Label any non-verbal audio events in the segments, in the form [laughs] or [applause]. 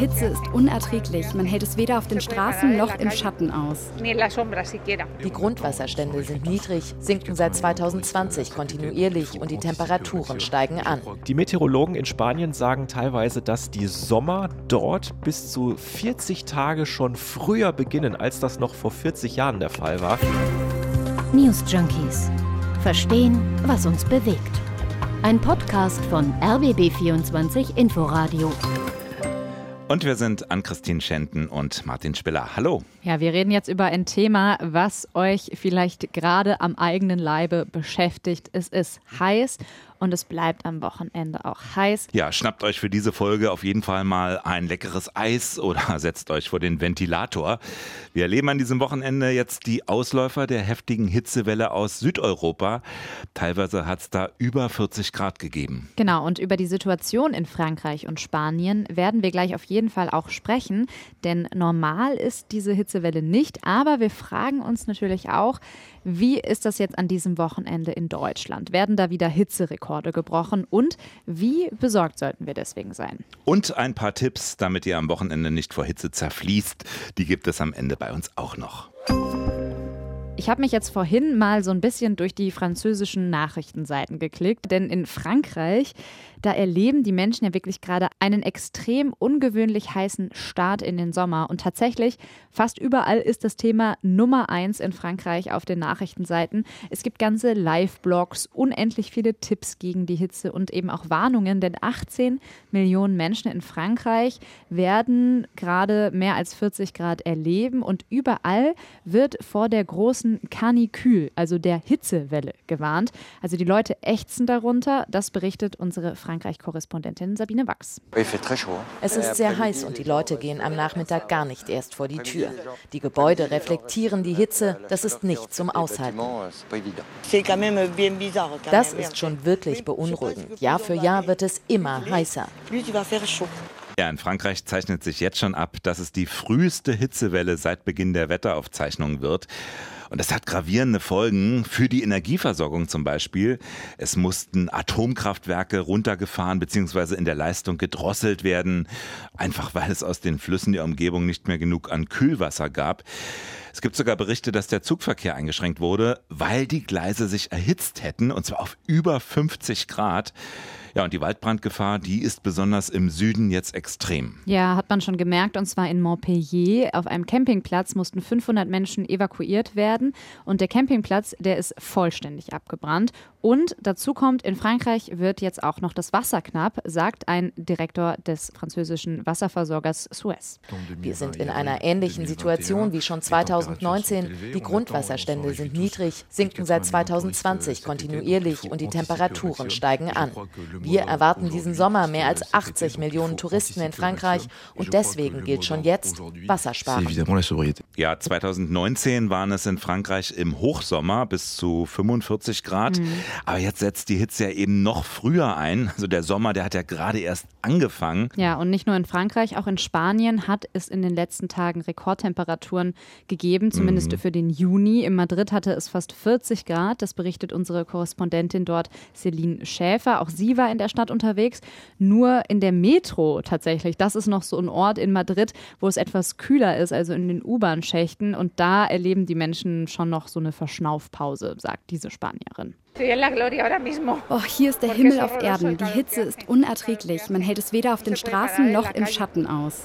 Hitze ist unerträglich. Man hält es weder auf den Straßen noch im Schatten aus. Die Grundwasserstände sind niedrig, sinken seit 2020 kontinuierlich und die Temperaturen steigen an. Die Meteorologen in Spanien sagen teilweise, dass die Sommer dort bis zu 40 Tage schon früher beginnen, als das noch vor 40 Jahren der Fall war. News Junkies. Verstehen, was uns bewegt. Ein Podcast von RBB24 Inforadio. Und wir sind an Christine Schenten und Martin Spiller. Hallo. Ja, wir reden jetzt über ein Thema, was euch vielleicht gerade am eigenen Leibe beschäftigt. Es ist heiß und es bleibt am Wochenende auch heiß. Ja, schnappt euch für diese Folge auf jeden Fall mal ein leckeres Eis oder [laughs] setzt euch vor den Ventilator. Wir erleben an diesem Wochenende jetzt die Ausläufer der heftigen Hitzewelle aus Südeuropa. Teilweise hat es da über 40 Grad gegeben. Genau, und über die Situation in Frankreich und Spanien werden wir gleich auf jeden Fall auch sprechen, denn normal ist diese Hitzewelle nicht, aber wir fragen uns natürlich auch, wie ist das jetzt an diesem Wochenende in Deutschland? Werden da wieder Hitzerekorde gebrochen? Und wie besorgt sollten wir deswegen sein? Und ein paar Tipps, damit ihr am Wochenende nicht vor Hitze zerfließt, die gibt es am Ende bei uns auch noch. Ich habe mich jetzt vorhin mal so ein bisschen durch die französischen Nachrichtenseiten geklickt, denn in Frankreich, da erleben die Menschen ja wirklich gerade einen extrem ungewöhnlich heißen Start in den Sommer. Und tatsächlich, fast überall ist das Thema Nummer eins in Frankreich auf den Nachrichtenseiten. Es gibt ganze Live-Blogs, unendlich viele Tipps gegen die Hitze und eben auch Warnungen, denn 18 Millionen Menschen in Frankreich werden gerade mehr als 40 Grad erleben und überall wird vor der großen großen Kanikül, also der Hitzewelle, gewarnt. Also die Leute ächzen darunter. Das berichtet unsere Frankreich-Korrespondentin Sabine Wachs. Es ist sehr heiß und die Leute gehen am Nachmittag gar nicht erst vor die Tür. Die Gebäude reflektieren die Hitze. Das ist nicht zum Aushalten. Das ist schon wirklich beunruhigend. Jahr für Jahr wird es immer heißer. Ja, in Frankreich zeichnet sich jetzt schon ab, dass es die früheste Hitzewelle seit Beginn der Wetteraufzeichnungen wird. Und das hat gravierende Folgen für die Energieversorgung zum Beispiel. Es mussten Atomkraftwerke runtergefahren bzw. in der Leistung gedrosselt werden, einfach weil es aus den Flüssen der Umgebung nicht mehr genug an Kühlwasser gab. Es gibt sogar Berichte, dass der Zugverkehr eingeschränkt wurde, weil die Gleise sich erhitzt hätten, und zwar auf über 50 Grad. Ja, und die Waldbrandgefahr, die ist besonders im Süden jetzt extrem. Ja, hat man schon gemerkt, und zwar in Montpellier. Auf einem Campingplatz mussten 500 Menschen evakuiert werden und der Campingplatz, der ist vollständig abgebrannt. Und dazu kommt, in Frankreich wird jetzt auch noch das Wasser knapp, sagt ein Direktor des französischen Wasserversorgers Suez. Wir sind in einer ähnlichen Situation wie schon 2019. Die Grundwasserstände sind niedrig, sinken seit 2020 kontinuierlich und die Temperaturen steigen an. Wir erwarten diesen Sommer mehr als 80 Millionen Touristen in Frankreich und deswegen gilt schon jetzt Wassersparen. Ja, 2019 waren es in Frankreich im Hochsommer bis zu 45 Grad. Mhm. Aber jetzt setzt die Hitze ja eben noch früher ein. Also der Sommer, der hat ja gerade erst angefangen. Ja, und nicht nur in Frankreich, auch in Spanien hat es in den letzten Tagen Rekordtemperaturen gegeben, zumindest mhm. für den Juni. In Madrid hatte es fast 40 Grad. Das berichtet unsere Korrespondentin dort, Celine Schäfer. Auch sie war in der Stadt unterwegs, nur in der Metro tatsächlich. Das ist noch so ein Ort in Madrid, wo es etwas kühler ist, also in den U-Bahn-Schächten. Und da erleben die Menschen schon noch so eine Verschnaufpause, sagt diese Spanierin. Oh, hier ist der Himmel auf Erden. Die Hitze ist unerträglich. Man hält es weder auf den Straßen noch im Schatten aus.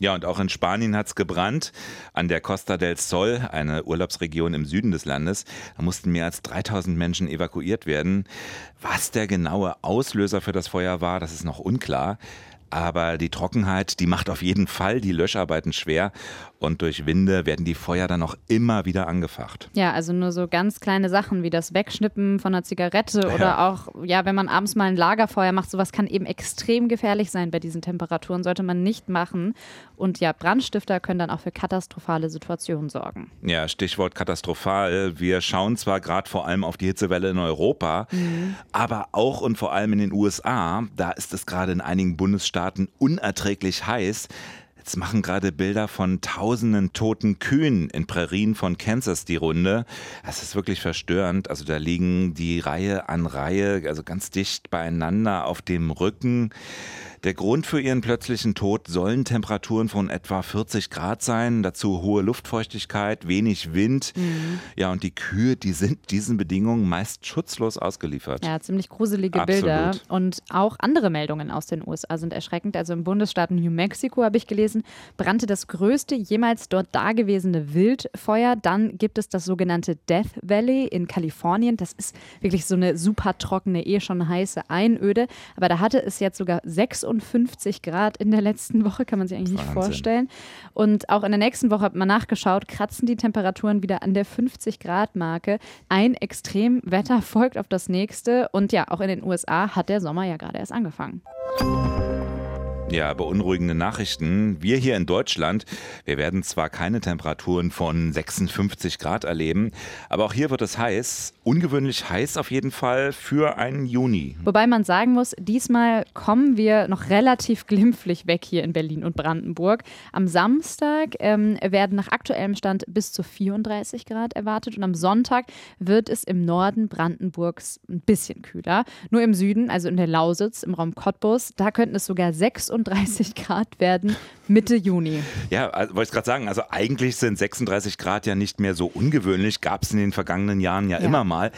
Ja, und auch in Spanien hat es gebrannt. An der Costa del Sol, eine Urlaubsregion im Süden des Landes, da mussten mehr als 3000 Menschen evakuiert werden. Was der genaue Auslöser für das Feuer war, das ist noch unklar. Aber die Trockenheit, die macht auf jeden Fall die Löscharbeiten schwer und durch Winde werden die Feuer dann auch immer wieder angefacht. Ja, also nur so ganz kleine Sachen wie das Wegschnippen von einer Zigarette ja. oder auch, ja, wenn man abends mal ein Lagerfeuer macht, sowas kann eben extrem gefährlich sein bei diesen Temperaturen, sollte man nicht machen. Und ja, Brandstifter können dann auch für katastrophale Situationen sorgen. Ja, Stichwort katastrophal. Wir schauen zwar gerade vor allem auf die Hitzewelle in Europa, mhm. aber auch und vor allem in den USA. Da ist es gerade in einigen Bundesstaaten unerträglich heiß. Jetzt machen gerade Bilder von tausenden toten Kühen in Prärien von Kansas die Runde. Das ist wirklich verstörend. Also da liegen die Reihe an Reihe, also ganz dicht beieinander auf dem Rücken. Der Grund für ihren plötzlichen Tod sollen Temperaturen von etwa 40 Grad sein, dazu hohe Luftfeuchtigkeit, wenig Wind. Mhm. Ja, und die Kühe, die sind diesen Bedingungen meist schutzlos ausgeliefert. Ja, ziemlich gruselige Absolut. Bilder. Und auch andere Meldungen aus den USA sind erschreckend. Also im Bundesstaat New Mexico habe ich gelesen, brannte das größte jemals dort dagewesene Wildfeuer. Dann gibt es das sogenannte Death Valley in Kalifornien. Das ist wirklich so eine super trockene, eh schon heiße Einöde. Aber da hatte es jetzt sogar 56 Grad in der letzten Woche, kann man sich eigentlich Wahnsinn. nicht vorstellen. Und auch in der nächsten Woche hat man nachgeschaut, kratzen die Temperaturen wieder an der 50 Grad Marke. Ein Extremwetter folgt auf das nächste. Und ja, auch in den USA hat der Sommer ja gerade erst angefangen. Ja, beunruhigende Nachrichten. Wir hier in Deutschland, wir werden zwar keine Temperaturen von 56 Grad erleben, aber auch hier wird es heiß. Ungewöhnlich heiß auf jeden Fall für einen Juni. Wobei man sagen muss, diesmal kommen wir noch relativ [laughs] glimpflich weg hier in Berlin und Brandenburg. Am Samstag ähm, werden nach aktuellem Stand bis zu 34 Grad erwartet und am Sonntag wird es im Norden Brandenburgs ein bisschen kühler. Nur im Süden, also in der Lausitz, im Raum Cottbus, da könnten es sogar 36 36 Grad werden Mitte Juni. Ja, also, wollte ich gerade sagen, also eigentlich sind 36 Grad ja nicht mehr so ungewöhnlich, gab es in den vergangenen Jahren ja, ja. immer mal.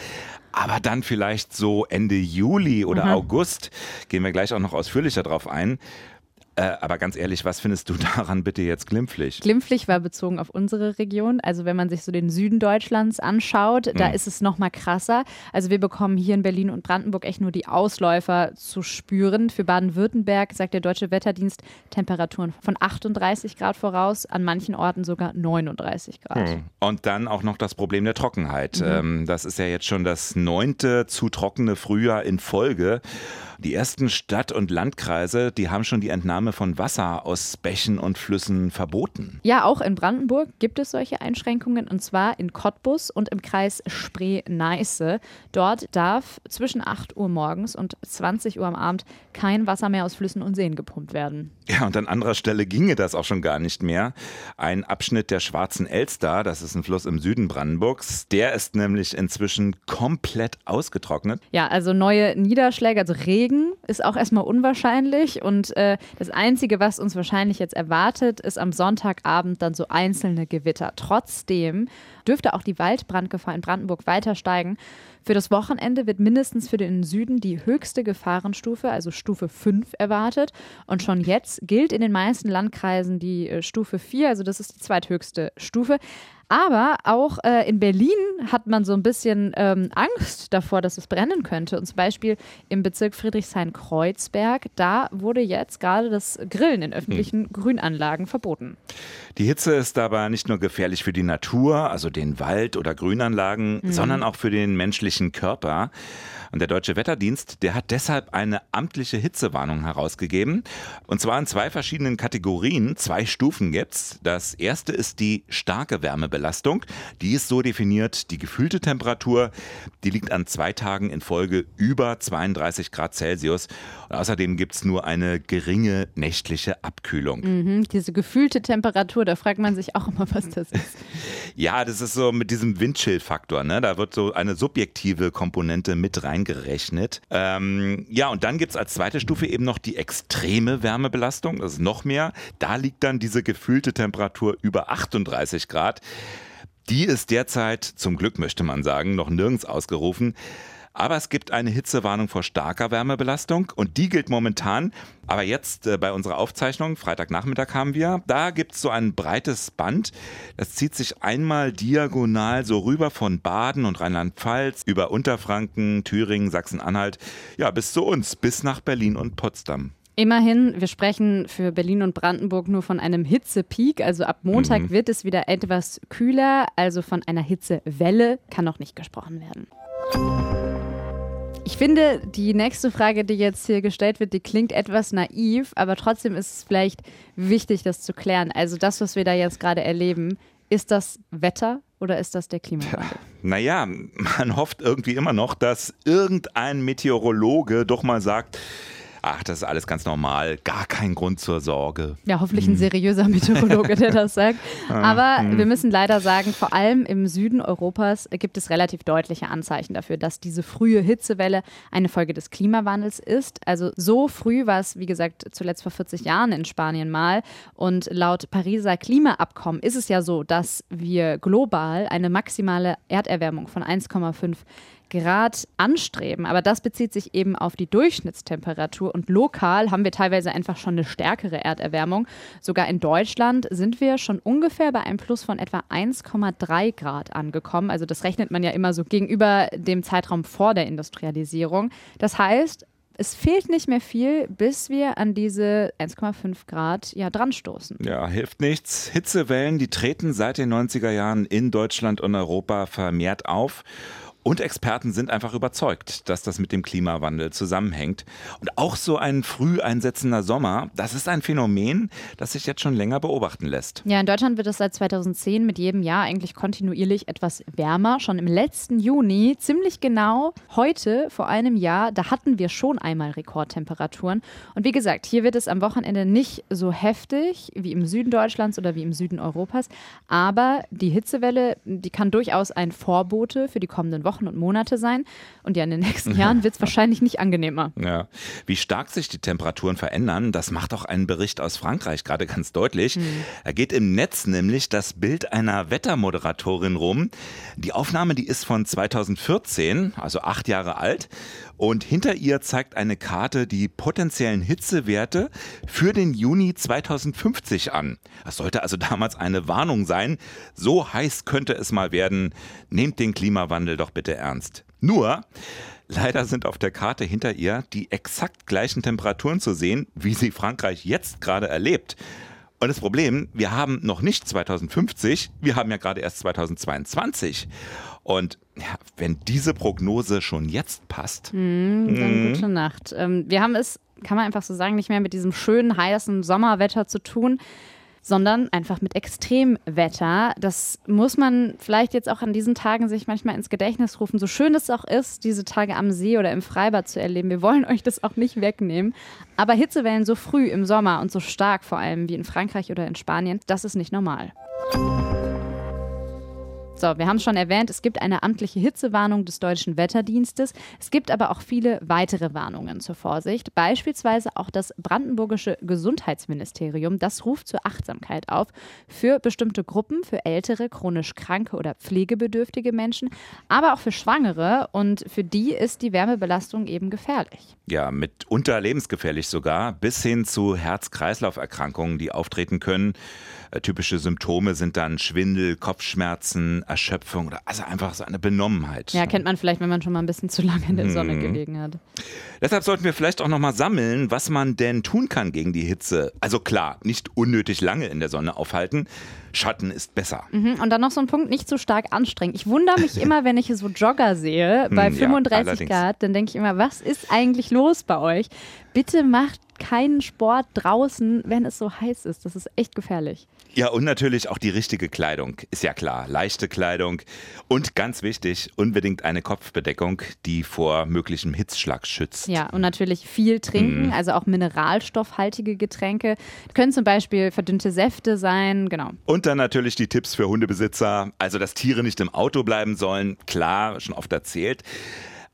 Aber dann vielleicht so Ende Juli oder mhm. August, gehen wir gleich auch noch ausführlicher drauf ein, äh, aber ganz ehrlich, was findest du [laughs] daran bitte jetzt glimpflich? Glimpflich war bezogen auf unsere Region. Also wenn man sich so den Süden Deutschlands anschaut, mhm. da ist es noch mal krasser. Also wir bekommen hier in Berlin und Brandenburg echt nur die Ausläufer zu spüren. Für Baden-Württemberg sagt der Deutsche Wetterdienst Temperaturen von 38 Grad voraus, an manchen Orten sogar 39 Grad. Mhm. Und dann auch noch das Problem der Trockenheit. Mhm. Ähm, das ist ja jetzt schon das neunte zu trockene Frühjahr in Folge. Die ersten Stadt- und Landkreise, die haben schon die Entnahme von Wasser aus Bächen und Flüssen verboten. Ja, auch in Brandenburg gibt es solche Einschränkungen und zwar in Cottbus und im Kreis Spree-Neiße. Dort darf zwischen 8 Uhr morgens und 20 Uhr am Abend kein Wasser mehr aus Flüssen und Seen gepumpt werden. Ja, und an anderer Stelle ginge das auch schon gar nicht mehr. Ein Abschnitt der Schwarzen Elster, das ist ein Fluss im Süden Brandenburgs, der ist nämlich inzwischen komplett ausgetrocknet. Ja, also neue Niederschläge, also Regen ist auch erstmal unwahrscheinlich und äh, das Einzige, was uns wahrscheinlich jetzt erwartet, ist am Sonntagabend dann so einzelne Gewitter. Trotzdem dürfte auch die Waldbrandgefahr in Brandenburg weiter steigen. Für das Wochenende wird mindestens für den Süden die höchste Gefahrenstufe, also Stufe 5, erwartet. Und schon jetzt gilt in den meisten Landkreisen die äh, Stufe 4, also das ist die zweithöchste Stufe. Aber auch äh, in Berlin hat man so ein bisschen ähm, Angst davor, dass es brennen könnte. Und zum Beispiel im Bezirk Friedrichshain-Kreuzberg, da wurde jetzt gerade das Grillen in öffentlichen hm. Grünanlagen verboten. Die Hitze ist aber nicht nur gefährlich für die Natur, also den Wald oder Grünanlagen, mhm. sondern auch für den menschlichen Körper. Und der Deutsche Wetterdienst, der hat deshalb eine amtliche Hitzewarnung herausgegeben. Und zwar in zwei verschiedenen Kategorien. Zwei Stufen gibt's. Das erste ist die starke Wärmebelastung. Die ist so definiert, die gefühlte Temperatur, die liegt an zwei Tagen in Folge über 32 Grad Celsius. Und außerdem gibt's nur eine geringe nächtliche Abkühlung. Mhm, diese gefühlte Temperatur, da fragt man sich auch immer, was das ist. ja, das ist so mit diesem Windchill-Faktor. Ne? Da wird so eine subjektive Komponente mit rein eingerechnet. Ähm, ja, und dann gibt es als zweite Stufe eben noch die extreme Wärmebelastung. Das ist noch mehr. Da liegt dann diese gefühlte Temperatur über 38 Grad. Die ist derzeit, zum Glück möchte man sagen, noch nirgends ausgerufen. Aber es gibt eine Hitzewarnung vor starker Wärmebelastung und die gilt momentan. Aber jetzt äh, bei unserer Aufzeichnung, Freitagnachmittag haben wir, da gibt es so ein breites Band. Das zieht sich einmal diagonal so rüber von Baden und Rheinland-Pfalz über Unterfranken, Thüringen, Sachsen-Anhalt, ja, bis zu uns, bis nach Berlin und Potsdam. Immerhin, wir sprechen für Berlin und Brandenburg nur von einem Hitzepeak. Also ab Montag mhm. wird es wieder etwas kühler. Also von einer Hitzewelle kann noch nicht gesprochen werden. Ich finde, die nächste Frage, die jetzt hier gestellt wird, die klingt etwas naiv, aber trotzdem ist es vielleicht wichtig, das zu klären. Also das, was wir da jetzt gerade erleben, ist das Wetter oder ist das der Klimawandel? Ja, naja, man hofft irgendwie immer noch, dass irgendein Meteorologe doch mal sagt, Ach, das ist alles ganz normal. Gar kein Grund zur Sorge. Ja, hoffentlich ein hm. seriöser Meteorologe, der das sagt. [laughs] Aber hm. wir müssen leider sagen, vor allem im Süden Europas gibt es relativ deutliche Anzeichen dafür, dass diese frühe Hitzewelle eine Folge des Klimawandels ist. Also so früh war es, wie gesagt, zuletzt vor 40 Jahren in Spanien mal. Und laut Pariser Klimaabkommen ist es ja so, dass wir global eine maximale Erderwärmung von 1,5 Grad anstreben. Aber das bezieht sich eben auf die Durchschnittstemperatur. Und lokal haben wir teilweise einfach schon eine stärkere Erderwärmung. Sogar in Deutschland sind wir schon ungefähr bei einem Plus von etwa 1,3 Grad angekommen. Also das rechnet man ja immer so gegenüber dem Zeitraum vor der Industrialisierung. Das heißt, es fehlt nicht mehr viel, bis wir an diese 1,5 Grad ja dran stoßen. Ja, hilft nichts. Hitzewellen, die treten seit den 90er Jahren in Deutschland und Europa vermehrt auf. Und Experten sind einfach überzeugt, dass das mit dem Klimawandel zusammenhängt. Und auch so ein früh einsetzender Sommer, das ist ein Phänomen, das sich jetzt schon länger beobachten lässt. Ja, in Deutschland wird es seit 2010 mit jedem Jahr eigentlich kontinuierlich etwas wärmer. Schon im letzten Juni, ziemlich genau heute vor einem Jahr, da hatten wir schon einmal Rekordtemperaturen. Und wie gesagt, hier wird es am Wochenende nicht so heftig wie im Süden Deutschlands oder wie im Süden Europas. Aber die Hitzewelle, die kann durchaus ein Vorbote für die kommenden Wochen Wochen und Monate sein. Und ja, in den nächsten Jahren wird es wahrscheinlich nicht angenehmer. Ja. Wie stark sich die Temperaturen verändern, das macht auch ein Bericht aus Frankreich gerade ganz deutlich. Mhm. Er geht im Netz nämlich das Bild einer Wettermoderatorin rum. Die Aufnahme, die ist von 2014, also acht Jahre alt. Und hinter ihr zeigt eine Karte die potenziellen Hitzewerte für den Juni 2050 an. Das sollte also damals eine Warnung sein. So heiß könnte es mal werden. Nehmt den Klimawandel doch bitte ernst. Nur, Leider sind auf der Karte hinter ihr die exakt gleichen Temperaturen zu sehen, wie sie Frankreich jetzt gerade erlebt. Und das Problem, wir haben noch nicht 2050, wir haben ja gerade erst 2022. Und ja, wenn diese Prognose schon jetzt passt. Mm, dann mm. gute Nacht. Ähm, wir haben es, kann man einfach so sagen, nicht mehr mit diesem schönen, heißen Sommerwetter zu tun sondern einfach mit Extremwetter. Das muss man vielleicht jetzt auch an diesen Tagen sich manchmal ins Gedächtnis rufen, so schön es auch ist, diese Tage am See oder im Freibad zu erleben. Wir wollen euch das auch nicht wegnehmen. Aber Hitzewellen so früh im Sommer und so stark vor allem wie in Frankreich oder in Spanien, das ist nicht normal. So, wir haben es schon erwähnt, es gibt eine amtliche Hitzewarnung des Deutschen Wetterdienstes. Es gibt aber auch viele weitere Warnungen zur Vorsicht. Beispielsweise auch das Brandenburgische Gesundheitsministerium. Das ruft zur Achtsamkeit auf für bestimmte Gruppen, für ältere, chronisch kranke oder pflegebedürftige Menschen, aber auch für Schwangere. Und für die ist die Wärmebelastung eben gefährlich. Ja, mitunter lebensgefährlich sogar, bis hin zu Herz-Kreislauf-Erkrankungen, die auftreten können. Äh, typische Symptome sind dann Schwindel, Kopfschmerzen, Erschöpfung oder also einfach so eine Benommenheit. Ja, kennt man vielleicht, wenn man schon mal ein bisschen zu lange in der Sonne mhm. gelegen hat. Deshalb sollten wir vielleicht auch nochmal sammeln, was man denn tun kann gegen die Hitze. Also klar, nicht unnötig lange in der Sonne aufhalten. Schatten ist besser. Mhm. Und dann noch so ein Punkt, nicht zu so stark anstrengen. Ich wundere mich [laughs] immer, wenn ich so Jogger sehe bei 35 ja, Grad, dann denke ich immer, was ist eigentlich los bei euch? Bitte macht keinen Sport draußen, wenn es so heiß ist. Das ist echt gefährlich. Ja, und natürlich auch die richtige Kleidung, ist ja klar. Leichte Kleidung und ganz wichtig, unbedingt eine Kopfbedeckung, die vor möglichem Hitzschlag schützt. Ja, und natürlich viel trinken, mm. also auch mineralstoffhaltige Getränke. Können zum Beispiel verdünnte Säfte sein, genau. Und dann natürlich die Tipps für Hundebesitzer, also dass Tiere nicht im Auto bleiben sollen, klar, schon oft erzählt.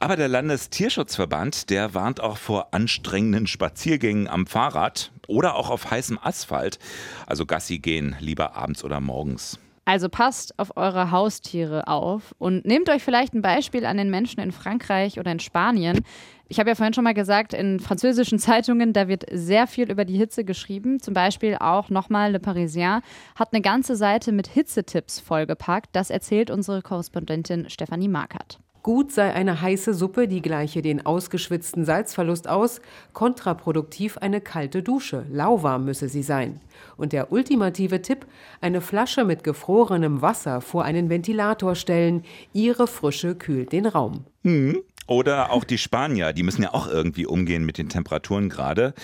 Aber der Landestierschutzverband, der warnt auch vor anstrengenden Spaziergängen am Fahrrad oder auch auf heißem Asphalt. Also Gassi gehen lieber abends oder morgens. Also passt auf eure Haustiere auf und nehmt euch vielleicht ein Beispiel an den Menschen in Frankreich oder in Spanien. Ich habe ja vorhin schon mal gesagt, in französischen [laughs] Zeitungen, da wird sehr viel über die Hitze geschrieben. Zum Beispiel auch nochmal Le Parisien hat eine ganze Seite mit Hitzetipps vollgepackt. Das erzählt unsere Korrespondentin Stefanie Markert. Gut sei eine heiße Suppe, die gleiche den ausgeschwitzten Salzverlust aus, kontraproduktiv eine kalte Dusche, lauwarm müsse sie sein. Und der ultimative Tipp, eine Flasche mit gefrorenem Wasser vor einen Ventilator stellen, ihre Frische kühlt den Raum. Hm. Oder auch die Spanier, die müssen ja auch irgendwie umgehen mit den Temperaturen gerade.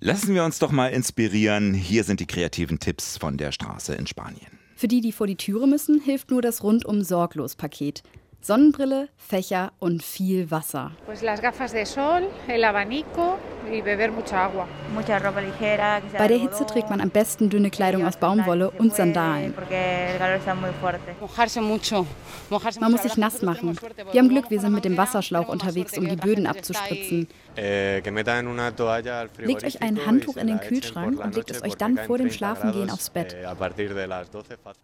Lassen wir uns doch mal inspirieren. Hier sind die kreativen Tipps von der Straße in Spanien. Für die, die vor die Türe müssen, hilft nur das rundum sorglos Paket. Sonnenbrille, Fächer und viel Wasser. Bei der Hitze trägt man am besten dünne Kleidung aus Baumwolle und Sandalen. Man muss sich nass machen. Wir haben Glück, wir sind mit dem Wasserschlauch unterwegs, um die Böden abzuspritzen. Eh, legt euch ein Handtuch in den Kühlschrank und legt es euch dann vor dem Schlafengehen aufs Bett. Eh,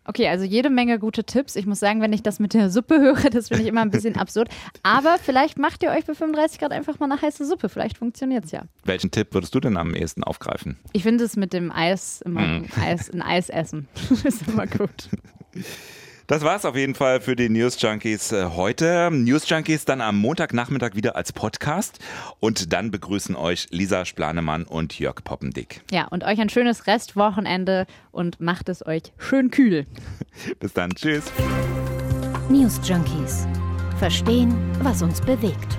okay, also jede Menge gute Tipps. Ich muss sagen, wenn ich das mit der Suppe höre, das finde ich immer ein bisschen absurd. Aber vielleicht macht ihr euch bei 35 Grad einfach mal eine heiße Suppe. Vielleicht funktioniert es ja. Welchen Tipp würdest du denn am ehesten aufgreifen? Ich finde es mit dem Eis immer mm. Eis, ein Eis essen. [laughs] ist immer gut. Das war es auf jeden Fall für die News Junkies äh, heute. News Junkies dann am Montagnachmittag wieder als Podcast. Und dann begrüßen euch Lisa Splanemann und Jörg Poppendick. Ja, und euch ein schönes Restwochenende und macht es euch schön kühl. [laughs] Bis dann. Tschüss. News Junkies. Verstehen, was uns bewegt.